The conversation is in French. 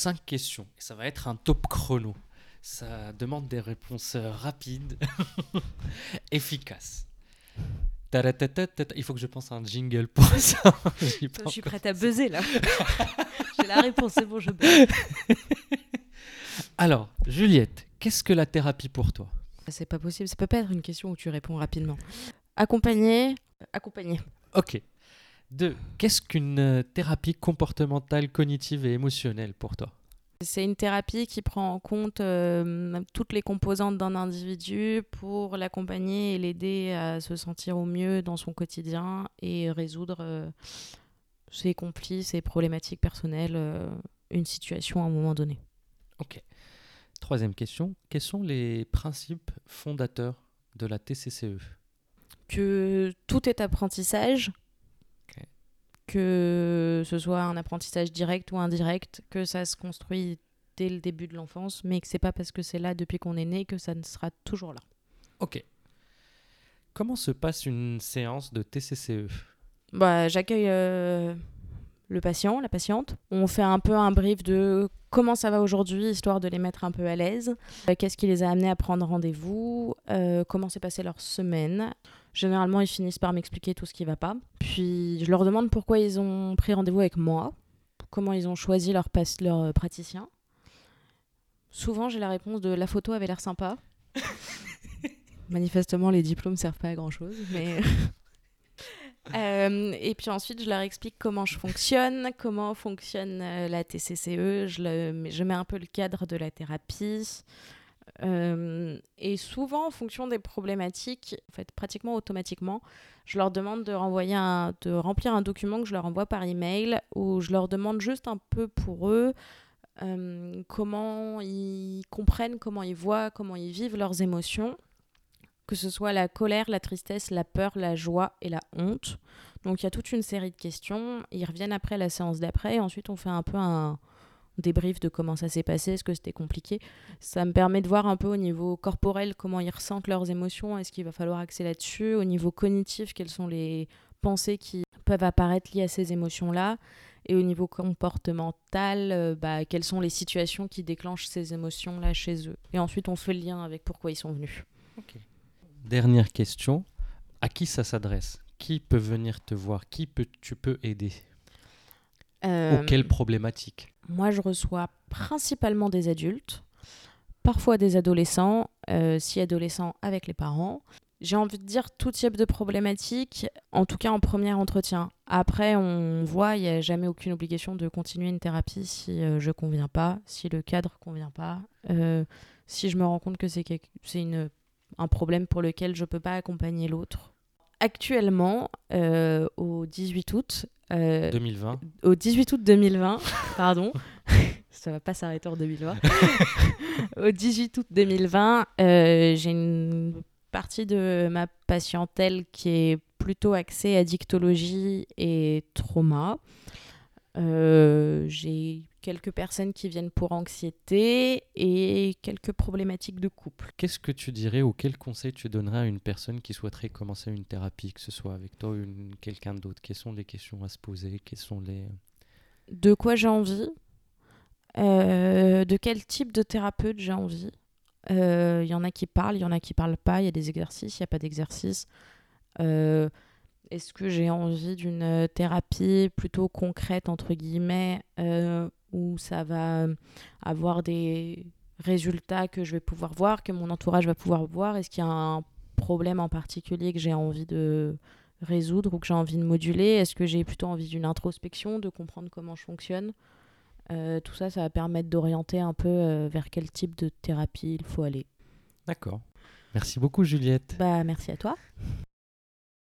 cinq questions. Et ça va être un top chrono. Ça demande des réponses rapides, efficaces. Il faut que je pense à un jingle pour ça. Je suis prête à buzzer là. J'ai la réponse, c'est bon, je buzz. Alors, Juliette, qu'est-ce que la thérapie pour toi? C'est pas possible, ça peut pas être une question où tu réponds rapidement. Accompagner, accompagner. Ok. Deux, qu'est-ce qu'une euh, thérapie comportementale, cognitive et émotionnelle pour toi? C'est une thérapie qui prend en compte euh, toutes les composantes d'un individu pour l'accompagner et l'aider à se sentir au mieux dans son quotidien et résoudre euh, ses conflits, ses problématiques personnelles, euh, une situation à un moment donné. Ok. Troisième question, quels sont les principes fondateurs de la TCCE Que tout est apprentissage. Que ce soit un apprentissage direct ou indirect, que ça se construit dès le début de l'enfance, mais que c'est pas parce que c'est là depuis qu'on est né que ça ne sera toujours là. Ok. Comment se passe une séance de TCCE Bah, j'accueille euh, le patient, la patiente. On fait un peu un brief de comment ça va aujourd'hui, histoire de les mettre un peu à l'aise. Euh, Qu'est-ce qui les a amenés à prendre rendez-vous? Euh, Comment s'est passée leur semaine? Généralement, ils finissent par m'expliquer tout ce qui va pas. Puis, je leur demande pourquoi ils ont pris rendez-vous avec moi, comment ils ont choisi leur, euh, praticien. Souvent, j'ai la réponse de la photo avait l'air sympa. Manifestement, les diplômes servent pas à grand chose, mais. Euh, et puis ensuite, je leur explique comment je fonctionne, comment fonctionne euh, la TCCE. Je, le- je mets un peu le cadre de la thérapie. Euh, et souvent, en fonction des problématiques, en fait, pratiquement automatiquement, je leur demande de, renvoyer de remplir un document que je leur envoie par email où je leur demande juste un peu pour eux euh, comment ils comprennent, comment ils voient, comment ils vivent leurs émotions que ce soit la colère, la tristesse, la peur, la joie et la honte. Donc il y a toute une série de questions. Ils reviennent après la séance d'après et ensuite on fait un peu un débrief de comment ça s'est passé, est-ce que c'était compliqué. Ça me permet de voir un peu au niveau corporel comment ils ressentent leurs émotions, est-ce qu'il va falloir axer là-dessus. Au niveau cognitif, quelles sont les pensées qui peuvent apparaître liées à ces émotions-là. Et au niveau comportemental, euh, bah, quelles sont les situations qui déclenchent ces émotions-là chez eux. Et ensuite on fait le lien avec pourquoi ils sont venus. Dernière question, à qui ça s'adresse? Qui peut venir te voir? Qui peut, tu peux aider? Euh, Ou quelle problématique? Moi, je reçois principalement des adultes, parfois des adolescents, euh, si adolescents avec les parents. J'ai envie de dire tout type de problématique, en tout cas en premier entretien. Après, on voit, il n'y a jamais aucune obligation de continuer une thérapie si euh, je conviens pas, si le cadre convient pas, euh, si je me rends compte que c'est un problème pour lequel je peux pas accompagner l'autre. Actuellement, euh, au 18 août, euh, 2020 au 18 août 2020, pardon, ça va pas s'arrêter en 2020. au 18 août 2020, euh, j'ai une partie de ma patientèle qui est plutôt axée addictologie et trauma. Euh, j'ai quelques personnes qui viennent pour anxiété et quelques problématiques de couple. Qu'est-ce que tu dirais ou quel conseil tu donnerais à une personne qui souhaiterait commencer une thérapie, que ce soit avec toi ou quelqu'un d'autre? Quelles sont les questions à se poser? Quels sont les... de quoi j'ai envie, euh, de quel type de thérapeute j'ai envie? Il y en a qui parlent, il y en a qui parlent pas, il y a des exercices, il n'y a pas d'exercices. Euh, Est-ce que j'ai envie d'une euh, thérapie plutôt concrète, entre guillemets, euh, ça va avoir des résultats que je vais pouvoir voir, que mon entourage va pouvoir voir Est-ce qu'il y a un problème en particulier que j'ai envie de résoudre ou que j'ai envie de moduler? Est-ce que j'ai plutôt envie d'une introspection, de comprendre comment je fonctionne? Euh, Tout ça, ça va permettre d'orienter un peu euh, vers quel type de thérapie il faut aller. D'accord. Merci beaucoup Juliette. Bah, merci à toi.